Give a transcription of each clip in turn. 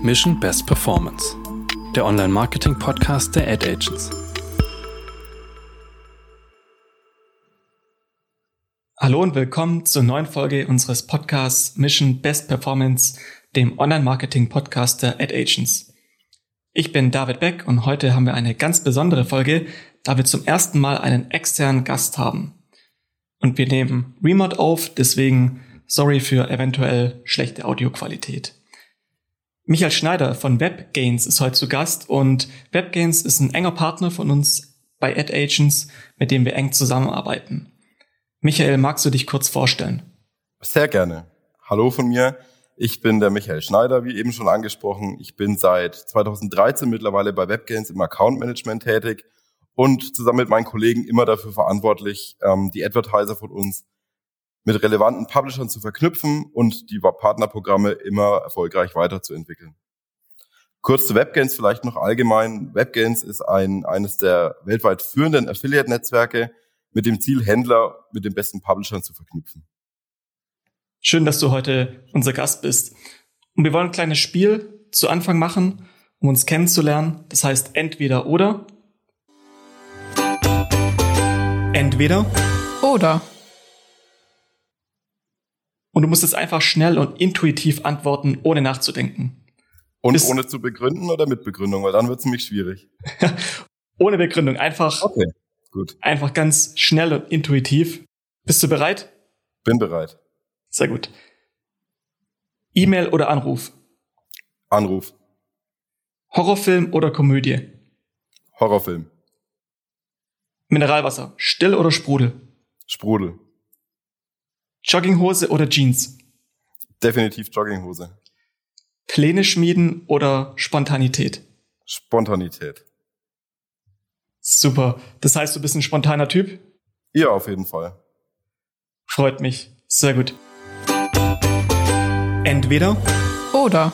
Mission Best Performance, der Online-Marketing-Podcast der Ad Agents. Hallo und willkommen zur neuen Folge unseres Podcasts Mission Best Performance, dem Online-Marketing-Podcast der Ad Agents. Ich bin David Beck und heute haben wir eine ganz besondere Folge, da wir zum ersten Mal einen externen Gast haben. Und wir nehmen Remote auf, deswegen sorry für eventuell schlechte Audioqualität. Michael Schneider von WebGains ist heute zu Gast und WebGains ist ein enger Partner von uns bei Ad Agents, mit dem wir eng zusammenarbeiten. Michael, magst du dich kurz vorstellen? Sehr gerne. Hallo von mir. Ich bin der Michael Schneider, wie eben schon angesprochen. Ich bin seit 2013 mittlerweile bei WebGains im Account Management tätig und zusammen mit meinen Kollegen immer dafür verantwortlich, ähm, die Advertiser von uns mit relevanten Publishern zu verknüpfen und die Partnerprogramme immer erfolgreich weiterzuentwickeln. Kurz zu WebGains vielleicht noch allgemein. WebGains ist ein, eines der weltweit führenden Affiliate-Netzwerke mit dem Ziel, Händler mit den besten Publishern zu verknüpfen. Schön, dass du heute unser Gast bist. Und wir wollen ein kleines Spiel zu Anfang machen, um uns kennenzulernen. Das heißt entweder oder. Entweder oder. Und du musst es einfach schnell und intuitiv antworten, ohne nachzudenken. Und Bis ohne zu begründen oder mit Begründung, weil dann wird es nämlich schwierig. ohne Begründung, einfach. Okay, gut. Einfach ganz schnell und intuitiv. Bist du bereit? Bin bereit. Sehr gut. E-Mail oder Anruf? Anruf. Horrorfilm oder Komödie? Horrorfilm. Mineralwasser, still oder Sprudel? Sprudel. Jogginghose oder Jeans? Definitiv Jogginghose. Pläne schmieden oder Spontanität? Spontanität. Super. Das heißt, du bist ein spontaner Typ? Ja, auf jeden Fall. Freut mich. Sehr gut. Entweder oder.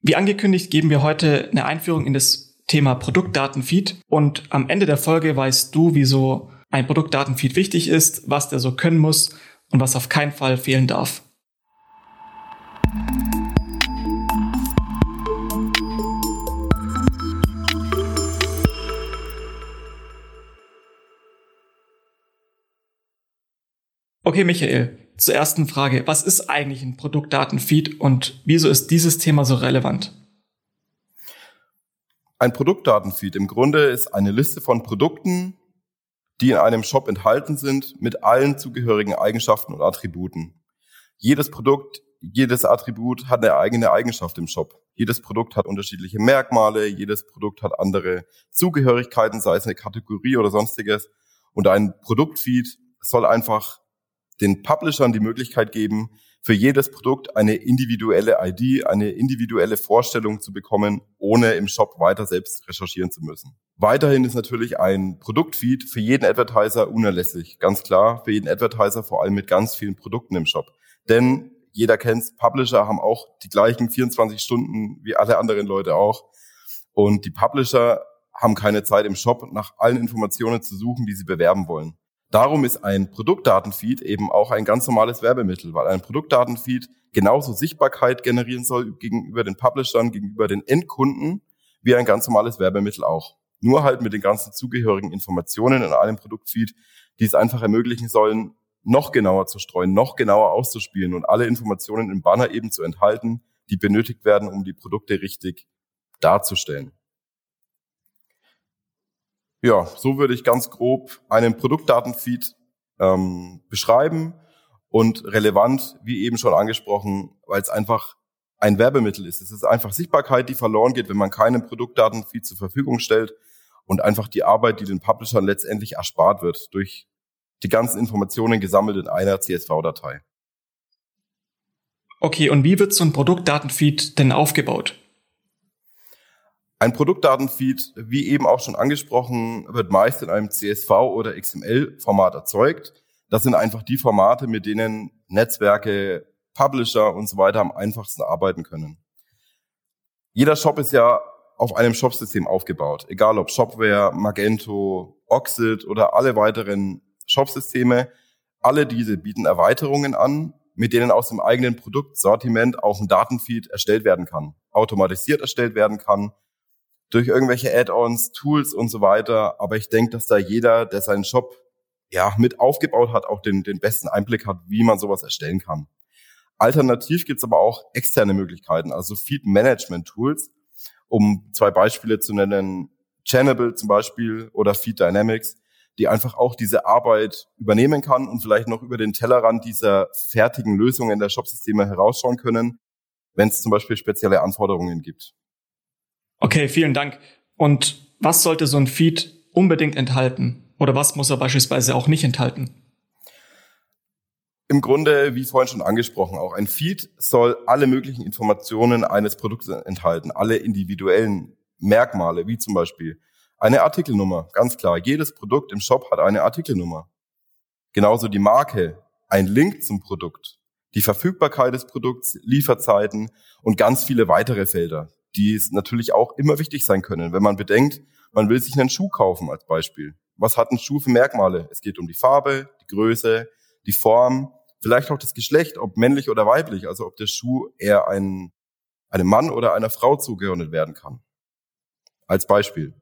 Wie angekündigt, geben wir heute eine Einführung in das Thema Produktdatenfeed und am Ende der Folge weißt du, wieso ein Produktdatenfeed wichtig ist, was der so können muss und was auf keinen Fall fehlen darf. Okay, Michael, zur ersten Frage. Was ist eigentlich ein Produktdatenfeed und wieso ist dieses Thema so relevant? Ein Produktdatenfeed im Grunde ist eine Liste von Produkten, die in einem Shop enthalten sind, mit allen zugehörigen Eigenschaften und Attributen. Jedes Produkt, jedes Attribut hat eine eigene Eigenschaft im Shop. Jedes Produkt hat unterschiedliche Merkmale, jedes Produkt hat andere Zugehörigkeiten, sei es eine Kategorie oder sonstiges. Und ein Produktfeed soll einfach den Publishern die Möglichkeit geben, für jedes Produkt eine individuelle ID, eine individuelle Vorstellung zu bekommen, ohne im Shop weiter selbst recherchieren zu müssen. Weiterhin ist natürlich ein Produktfeed für jeden Advertiser unerlässlich. Ganz klar, für jeden Advertiser, vor allem mit ganz vielen Produkten im Shop. Denn jeder kennt's, Publisher haben auch die gleichen 24 Stunden wie alle anderen Leute auch. Und die Publisher haben keine Zeit im Shop nach allen Informationen zu suchen, die sie bewerben wollen. Darum ist ein Produktdatenfeed eben auch ein ganz normales Werbemittel, weil ein Produktdatenfeed genauso Sichtbarkeit generieren soll gegenüber den Publishern, gegenüber den Endkunden, wie ein ganz normales Werbemittel auch. Nur halt mit den ganzen zugehörigen Informationen in einem Produktfeed, die es einfach ermöglichen sollen, noch genauer zu streuen, noch genauer auszuspielen und alle Informationen im Banner eben zu enthalten, die benötigt werden, um die Produkte richtig darzustellen. Ja, so würde ich ganz grob einen Produktdatenfeed ähm, beschreiben und relevant, wie eben schon angesprochen, weil es einfach ein Werbemittel ist. Es ist einfach Sichtbarkeit, die verloren geht, wenn man keinen Produktdatenfeed zur Verfügung stellt und einfach die Arbeit, die den Publishern letztendlich erspart wird durch die ganzen Informationen gesammelt in einer CSV-Datei. Okay, und wie wird so ein Produktdatenfeed denn aufgebaut? Ein Produktdatenfeed, wie eben auch schon angesprochen, wird meist in einem CSV oder XML-Format erzeugt. Das sind einfach die Formate, mit denen Netzwerke, Publisher und so weiter am einfachsten arbeiten können. Jeder Shop ist ja auf einem Shopsystem aufgebaut. Egal ob Shopware, Magento, Oxid oder alle weiteren Shopsysteme. Alle diese bieten Erweiterungen an, mit denen aus dem eigenen Produktsortiment auch ein Datenfeed erstellt werden kann, automatisiert erstellt werden kann, durch irgendwelche Add-ons, Tools und so weiter. Aber ich denke, dass da jeder, der seinen Shop ja mit aufgebaut hat, auch den, den besten Einblick hat, wie man sowas erstellen kann. Alternativ gibt es aber auch externe Möglichkeiten, also Feed-Management-Tools, um zwei Beispiele zu nennen, Channable zum Beispiel oder Feed Dynamics, die einfach auch diese Arbeit übernehmen kann und vielleicht noch über den Tellerrand dieser fertigen Lösungen der Shopsysteme herausschauen können, wenn es zum Beispiel spezielle Anforderungen gibt. Okay, vielen Dank. Und was sollte so ein Feed unbedingt enthalten? Oder was muss er beispielsweise auch nicht enthalten? Im Grunde, wie vorhin schon angesprochen, auch ein Feed soll alle möglichen Informationen eines Produkts enthalten, alle individuellen Merkmale, wie zum Beispiel eine Artikelnummer, ganz klar. Jedes Produkt im Shop hat eine Artikelnummer. Genauso die Marke, ein Link zum Produkt, die Verfügbarkeit des Produkts, Lieferzeiten und ganz viele weitere Felder, die es natürlich auch immer wichtig sein können, wenn man bedenkt, man will sich einen Schuh kaufen als Beispiel. Was hat ein Schuh für Merkmale? Es geht um die Farbe, die Größe, die Form, vielleicht auch das Geschlecht, ob männlich oder weiblich, also ob der Schuh eher ein, einem Mann oder einer Frau zugeordnet werden kann. Als Beispiel.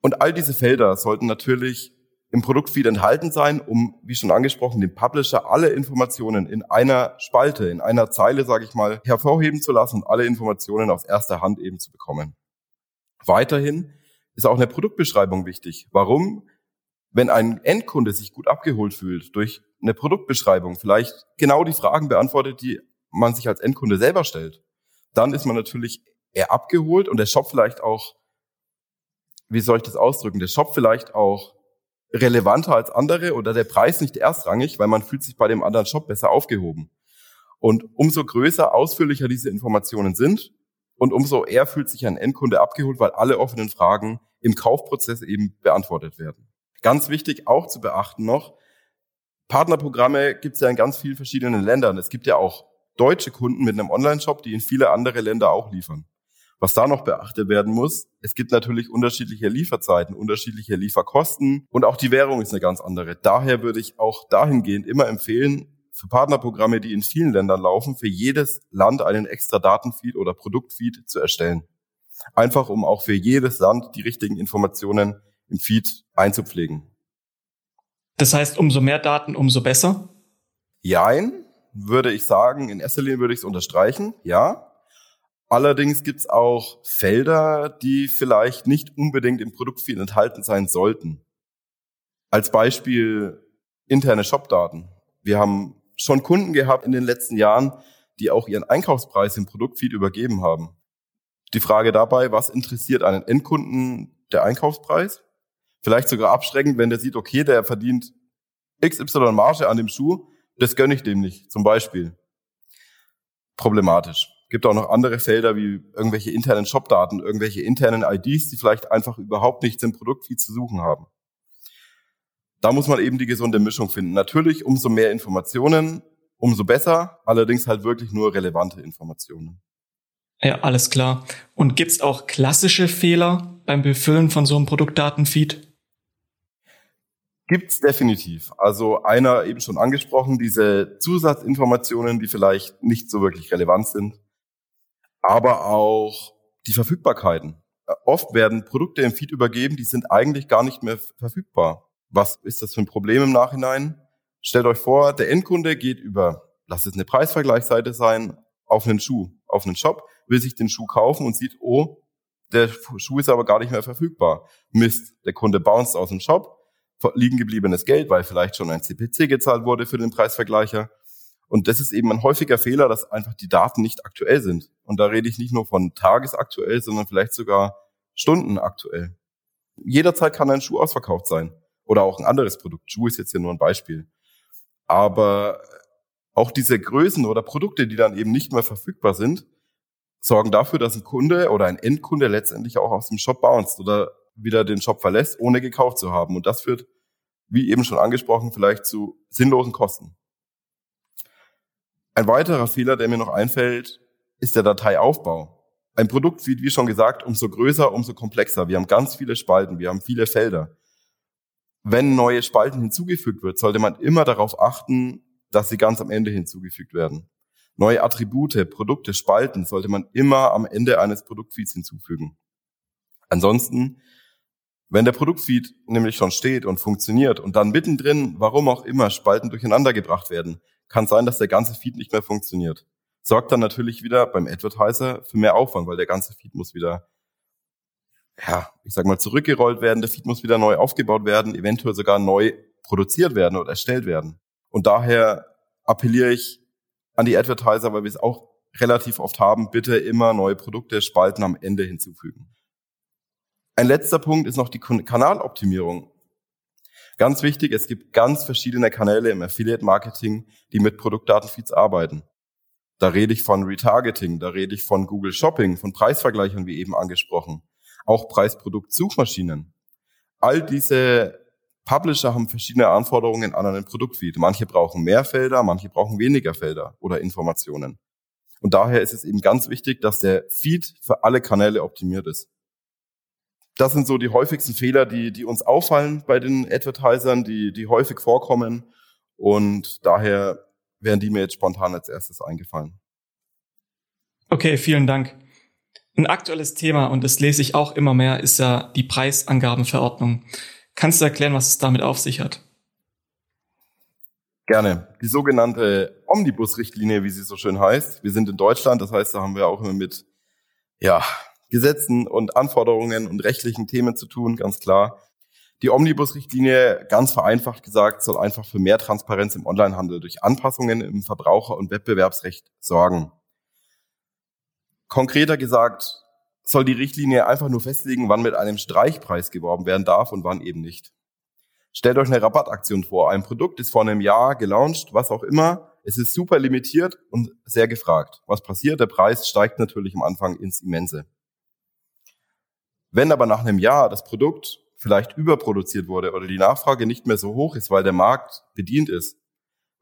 Und all diese Felder sollten natürlich im Produktfeed enthalten sein, um, wie schon angesprochen, dem Publisher alle Informationen in einer Spalte, in einer Zeile, sage ich mal, hervorheben zu lassen und alle Informationen aus erster Hand eben zu bekommen. Weiterhin ist auch eine Produktbeschreibung wichtig. Warum? Wenn ein Endkunde sich gut abgeholt fühlt durch eine Produktbeschreibung, vielleicht genau die Fragen beantwortet, die man sich als Endkunde selber stellt, dann ist man natürlich eher abgeholt und der Shop vielleicht auch wie soll ich das ausdrücken, der Shop vielleicht auch relevanter als andere oder der Preis nicht erstrangig, weil man fühlt sich bei dem anderen Shop besser aufgehoben. Und umso größer, ausführlicher diese Informationen sind und umso eher fühlt sich ein Endkunde abgeholt, weil alle offenen Fragen im Kaufprozess eben beantwortet werden. Ganz wichtig auch zu beachten noch, Partnerprogramme gibt es ja in ganz vielen verschiedenen Ländern. Es gibt ja auch deutsche Kunden mit einem Online-Shop, die in viele andere Länder auch liefern. Was da noch beachtet werden muss, es gibt natürlich unterschiedliche Lieferzeiten, unterschiedliche Lieferkosten und auch die Währung ist eine ganz andere. Daher würde ich auch dahingehend immer empfehlen, für Partnerprogramme, die in vielen Ländern laufen, für jedes Land einen extra Datenfeed oder Produktfeed zu erstellen. Einfach um auch für jedes Land die richtigen Informationen im Feed einzupflegen. Das heißt, umso mehr Daten, umso besser? Jein, würde ich sagen. In erster Linie würde ich es unterstreichen, ja. Allerdings gibt es auch Felder, die vielleicht nicht unbedingt im Produktfeed enthalten sein sollten. Als Beispiel interne Shopdaten. Wir haben schon Kunden gehabt in den letzten Jahren, die auch ihren Einkaufspreis im Produktfeed übergeben haben. Die Frage dabei, was interessiert einen Endkunden der Einkaufspreis? Vielleicht sogar abschreckend, wenn der sieht, okay, der verdient XY Marge an dem Schuh, das gönne ich dem nicht, zum Beispiel. Problematisch gibt auch noch andere Felder wie irgendwelche internen Shopdaten, irgendwelche internen IDs, die vielleicht einfach überhaupt nichts im Produktfeed zu suchen haben. Da muss man eben die gesunde Mischung finden. Natürlich, umso mehr Informationen, umso besser, allerdings halt wirklich nur relevante Informationen. Ja, alles klar. Und gibt's auch klassische Fehler beim Befüllen von so einem Produktdatenfeed? Gibt's definitiv. Also einer eben schon angesprochen, diese Zusatzinformationen, die vielleicht nicht so wirklich relevant sind aber auch die Verfügbarkeiten. Oft werden Produkte im Feed übergeben, die sind eigentlich gar nicht mehr verfügbar. Was ist das für ein Problem im Nachhinein? Stellt euch vor, der Endkunde geht über, lasst es eine Preisvergleichsseite sein, auf einen Schuh, auf einen Shop, will sich den Schuh kaufen und sieht, oh, der Schuh ist aber gar nicht mehr verfügbar. Mist, der Kunde bounced aus dem Shop, liegen gebliebenes Geld, weil vielleicht schon ein CPC gezahlt wurde für den Preisvergleicher. Und das ist eben ein häufiger Fehler, dass einfach die Daten nicht aktuell sind. Und da rede ich nicht nur von tagesaktuell, sondern vielleicht sogar stundenaktuell. Jederzeit kann ein Schuh ausverkauft sein. Oder auch ein anderes Produkt. Schuh ist jetzt hier nur ein Beispiel. Aber auch diese Größen oder Produkte, die dann eben nicht mehr verfügbar sind, sorgen dafür, dass ein Kunde oder ein Endkunde letztendlich auch aus dem Shop bounced oder wieder den Shop verlässt, ohne gekauft zu haben. Und das führt, wie eben schon angesprochen, vielleicht zu sinnlosen Kosten. Ein weiterer Fehler, der mir noch einfällt, ist der Dateiaufbau. Ein Produkt sieht, wie schon gesagt, umso größer, umso komplexer. Wir haben ganz viele Spalten, wir haben viele Felder. Wenn neue Spalten hinzugefügt wird, sollte man immer darauf achten, dass sie ganz am Ende hinzugefügt werden. Neue Attribute, Produkte, Spalten sollte man immer am Ende eines Produktfeeds hinzufügen. Ansonsten, wenn der Produktfeed nämlich schon steht und funktioniert und dann mittendrin, warum auch immer, Spalten durcheinander gebracht werden, kann sein, dass der ganze Feed nicht mehr funktioniert. Sorgt dann natürlich wieder beim Advertiser für mehr Aufwand, weil der ganze Feed muss wieder, ja, ich sag mal, zurückgerollt werden, der Feed muss wieder neu aufgebaut werden, eventuell sogar neu produziert werden oder erstellt werden. Und daher appelliere ich an die Advertiser, weil wir es auch relativ oft haben, bitte immer neue Produkte, Spalten am Ende hinzufügen. Ein letzter Punkt ist noch die Kanaloptimierung. Ganz wichtig, es gibt ganz verschiedene Kanäle im Affiliate-Marketing, die mit Produktdatenfeeds arbeiten. Da rede ich von Retargeting, da rede ich von Google Shopping, von Preisvergleichern, wie eben angesprochen, auch Preisproduktsuchmaschinen. All diese Publisher haben verschiedene Anforderungen an einen Produktfeed. Manche brauchen mehr Felder, manche brauchen weniger Felder oder Informationen. Und daher ist es eben ganz wichtig, dass der Feed für alle Kanäle optimiert ist. Das sind so die häufigsten Fehler, die, die uns auffallen bei den Advertisern, die, die häufig vorkommen. Und daher wären die mir jetzt spontan als erstes eingefallen. Okay, vielen Dank. Ein aktuelles Thema, und das lese ich auch immer mehr, ist ja die Preisangabenverordnung. Kannst du erklären, was es damit auf sich hat? Gerne. Die sogenannte Omnibus-Richtlinie, wie sie so schön heißt. Wir sind in Deutschland, das heißt, da haben wir auch immer mit ja, Gesetzen und Anforderungen und rechtlichen Themen zu tun, ganz klar. Die Omnibus-Richtlinie, ganz vereinfacht gesagt, soll einfach für mehr Transparenz im Onlinehandel durch Anpassungen im Verbraucher- und Wettbewerbsrecht sorgen. Konkreter gesagt, soll die Richtlinie einfach nur festlegen, wann mit einem Streichpreis geworben werden darf und wann eben nicht. Stellt euch eine Rabattaktion vor. Ein Produkt ist vor einem Jahr gelauncht, was auch immer. Es ist super limitiert und sehr gefragt. Was passiert? Der Preis steigt natürlich am Anfang ins Immense. Wenn aber nach einem Jahr das Produkt vielleicht überproduziert wurde oder die Nachfrage nicht mehr so hoch ist, weil der Markt bedient ist,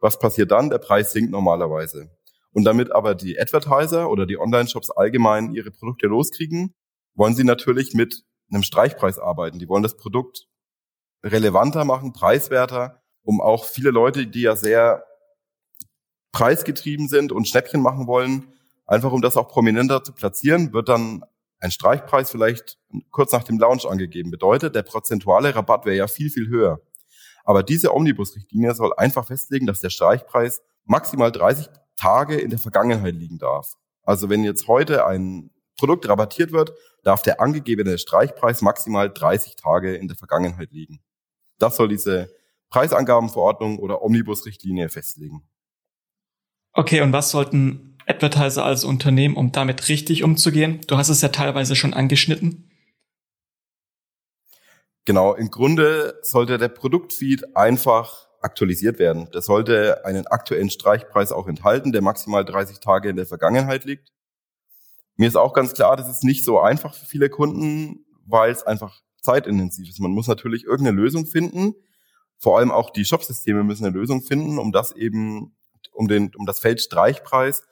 was passiert dann? Der Preis sinkt normalerweise. Und damit aber die Advertiser oder die Online-Shops allgemein ihre Produkte loskriegen, wollen sie natürlich mit einem Streichpreis arbeiten. Die wollen das Produkt relevanter machen, preiswerter, um auch viele Leute, die ja sehr preisgetrieben sind und Schnäppchen machen wollen, einfach um das auch prominenter zu platzieren, wird dann ein Streichpreis vielleicht kurz nach dem Launch angegeben. Bedeutet, der prozentuale Rabatt wäre ja viel, viel höher. Aber diese Omnibus-Richtlinie soll einfach festlegen, dass der Streichpreis maximal 30 Tage in der Vergangenheit liegen darf. Also wenn jetzt heute ein Produkt rabattiert wird, darf der angegebene Streichpreis maximal 30 Tage in der Vergangenheit liegen. Das soll diese Preisangabenverordnung oder Omnibus-Richtlinie festlegen. Okay, und was sollten Advertiser als Unternehmen, um damit richtig umzugehen? Du hast es ja teilweise schon angeschnitten. Genau, im Grunde sollte der Produktfeed einfach aktualisiert werden. Das sollte einen aktuellen Streichpreis auch enthalten, der maximal 30 Tage in der Vergangenheit liegt. Mir ist auch ganz klar, das ist nicht so einfach für viele Kunden, weil es einfach zeitintensiv ist. Man muss natürlich irgendeine Lösung finden. Vor allem auch die Shopsysteme müssen eine Lösung finden, um das eben, um den, um das Feld Streichpreis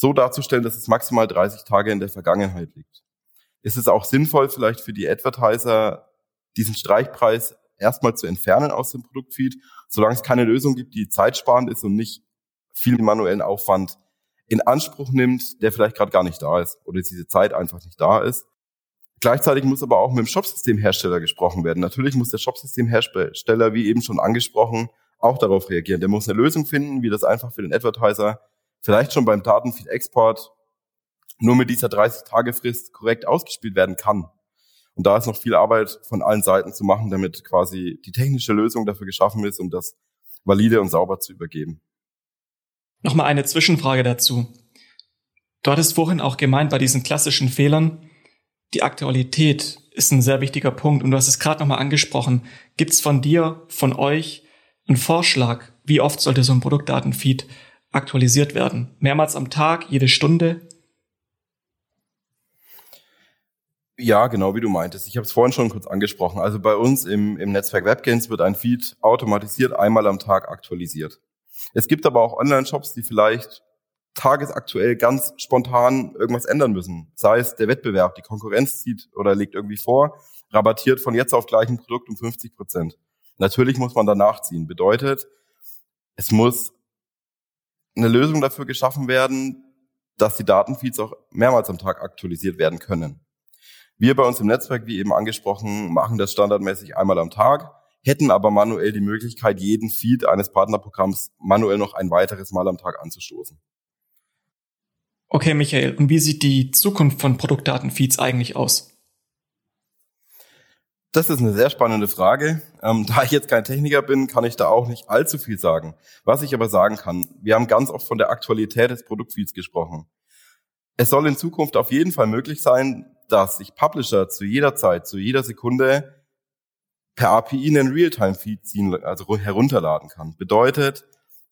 so darzustellen, dass es maximal 30 Tage in der Vergangenheit liegt. Ist es auch sinnvoll, vielleicht für die Advertiser diesen Streichpreis erstmal zu entfernen aus dem Produktfeed, solange es keine Lösung gibt, die zeitsparend ist und nicht viel manuellen Aufwand in Anspruch nimmt, der vielleicht gerade gar nicht da ist oder diese Zeit einfach nicht da ist. Gleichzeitig muss aber auch mit dem Shopsystemhersteller gesprochen werden. Natürlich muss der Shopsystemhersteller, wie eben schon angesprochen, auch darauf reagieren. Der muss eine Lösung finden, wie das einfach für den Advertiser vielleicht schon beim Datenfeed-Export nur mit dieser 30-Tage-Frist korrekt ausgespielt werden kann. Und da ist noch viel Arbeit von allen Seiten zu machen, damit quasi die technische Lösung dafür geschaffen ist, um das valide und sauber zu übergeben. Nochmal eine Zwischenfrage dazu. Du hattest vorhin auch gemeint, bei diesen klassischen Fehlern, die Aktualität ist ein sehr wichtiger Punkt und du hast es gerade nochmal angesprochen. Gibt es von dir, von euch einen Vorschlag, wie oft sollte so ein Produktdatenfeed aktualisiert werden? Mehrmals am Tag, jede Stunde? Ja, genau wie du meintest. Ich habe es vorhin schon kurz angesprochen. Also bei uns im, im Netzwerk Webgains wird ein Feed automatisiert einmal am Tag aktualisiert. Es gibt aber auch Online-Shops, die vielleicht tagesaktuell ganz spontan irgendwas ändern müssen. Sei es der Wettbewerb, die Konkurrenz zieht oder legt irgendwie vor, rabattiert von jetzt auf gleich ein Produkt um 50 Prozent. Natürlich muss man danach ziehen. Bedeutet, es muss eine Lösung dafür geschaffen werden, dass die Datenfeeds auch mehrmals am Tag aktualisiert werden können. Wir bei uns im Netzwerk, wie eben angesprochen, machen das standardmäßig einmal am Tag, hätten aber manuell die Möglichkeit, jeden Feed eines Partnerprogramms manuell noch ein weiteres Mal am Tag anzustoßen. Okay, Michael, und wie sieht die Zukunft von Produktdatenfeeds eigentlich aus? Das ist eine sehr spannende Frage. Ähm, da ich jetzt kein Techniker bin, kann ich da auch nicht allzu viel sagen. Was ich aber sagen kann, wir haben ganz oft von der Aktualität des Produktfeeds gesprochen. Es soll in Zukunft auf jeden Fall möglich sein, dass sich Publisher zu jeder Zeit, zu jeder Sekunde per API einen Realtime-Feed ziehen, also herunterladen kann. Bedeutet,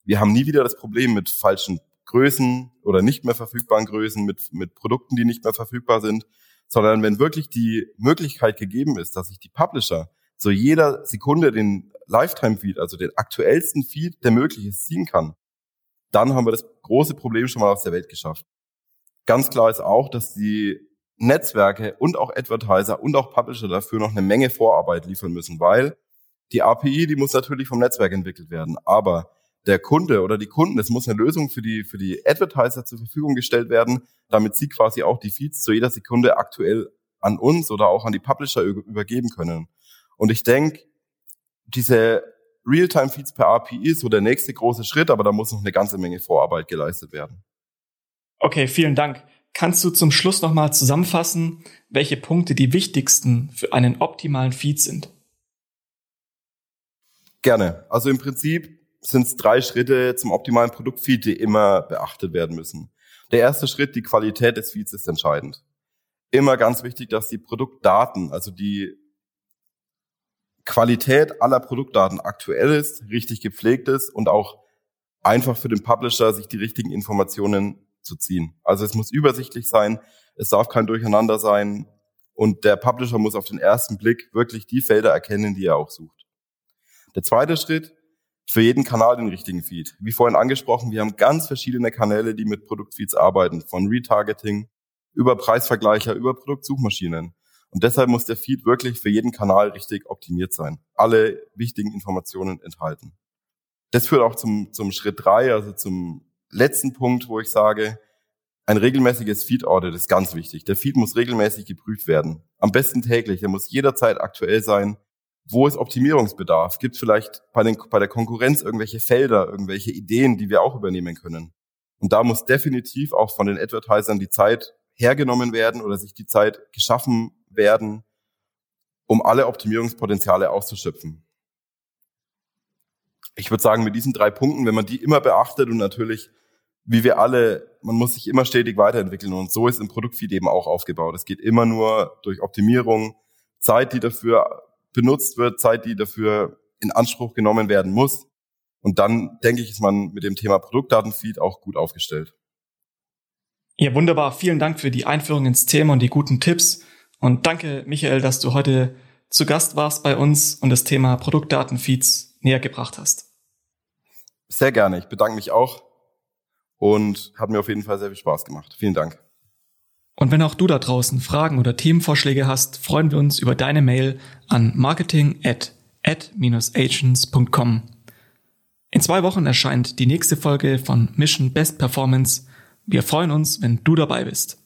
wir haben nie wieder das Problem mit falschen Größen oder nicht mehr verfügbaren Größen, mit, mit Produkten, die nicht mehr verfügbar sind, sondern wenn wirklich die Möglichkeit gegeben ist, dass sich die Publisher zu jeder Sekunde den Lifetime-Feed, also den aktuellsten Feed, der möglich ist, ziehen kann, dann haben wir das große Problem schon mal aus der Welt geschafft. Ganz klar ist auch, dass die Netzwerke und auch Advertiser und auch Publisher dafür noch eine Menge Vorarbeit liefern müssen, weil die API, die muss natürlich vom Netzwerk entwickelt werden, aber der Kunde oder die Kunden, es muss eine Lösung für die, für die Advertiser zur Verfügung gestellt werden, damit sie quasi auch die Feeds zu jeder Sekunde aktuell an uns oder auch an die Publisher übergeben können. Und ich denke, diese Realtime-Feeds per API ist so der nächste große Schritt, aber da muss noch eine ganze Menge Vorarbeit geleistet werden. Okay, vielen Dank. Kannst du zum Schluss nochmal zusammenfassen, welche Punkte die wichtigsten für einen optimalen Feed sind? Gerne. Also im Prinzip sind es drei Schritte zum optimalen Produktfeed, die immer beachtet werden müssen. Der erste Schritt, die Qualität des Feeds ist entscheidend. Immer ganz wichtig, dass die Produktdaten, also die Qualität aller Produktdaten aktuell ist, richtig gepflegt ist und auch einfach für den Publisher, sich die richtigen Informationen zu ziehen. Also es muss übersichtlich sein, es darf kein Durcheinander sein und der Publisher muss auf den ersten Blick wirklich die Felder erkennen, die er auch sucht. Der zweite Schritt, für jeden Kanal den richtigen Feed. Wie vorhin angesprochen, wir haben ganz verschiedene Kanäle, die mit Produktfeeds arbeiten, von Retargeting über Preisvergleicher, über Produktsuchmaschinen. Und deshalb muss der Feed wirklich für jeden Kanal richtig optimiert sein. Alle wichtigen Informationen enthalten. Das führt auch zum, zum Schritt drei, also zum letzten Punkt, wo ich sage, ein regelmäßiges Feed-Audit ist ganz wichtig. Der Feed muss regelmäßig geprüft werden. Am besten täglich. Er muss jederzeit aktuell sein wo ist Optimierungsbedarf? Gibt es vielleicht bei, den, bei der Konkurrenz irgendwelche Felder, irgendwelche Ideen, die wir auch übernehmen können? Und da muss definitiv auch von den Advertisern die Zeit hergenommen werden oder sich die Zeit geschaffen werden, um alle Optimierungspotenziale auszuschöpfen. Ich würde sagen, mit diesen drei Punkten, wenn man die immer beachtet und natürlich, wie wir alle, man muss sich immer stetig weiterentwickeln und so ist im Produktfeed eben auch aufgebaut. Es geht immer nur durch Optimierung, Zeit, die dafür benutzt wird, Zeit, die dafür in Anspruch genommen werden muss. Und dann, denke ich, ist man mit dem Thema Produktdatenfeed auch gut aufgestellt. Ja, wunderbar. Vielen Dank für die Einführung ins Thema und die guten Tipps. Und danke, Michael, dass du heute zu Gast warst bei uns und das Thema Produktdatenfeeds näher gebracht hast. Sehr gerne. Ich bedanke mich auch und hat mir auf jeden Fall sehr viel Spaß gemacht. Vielen Dank. Und wenn auch du da draußen Fragen oder Themenvorschläge hast, freuen wir uns über deine Mail an marketing at ad-agents.com. In zwei Wochen erscheint die nächste Folge von Mission Best Performance. Wir freuen uns, wenn du dabei bist.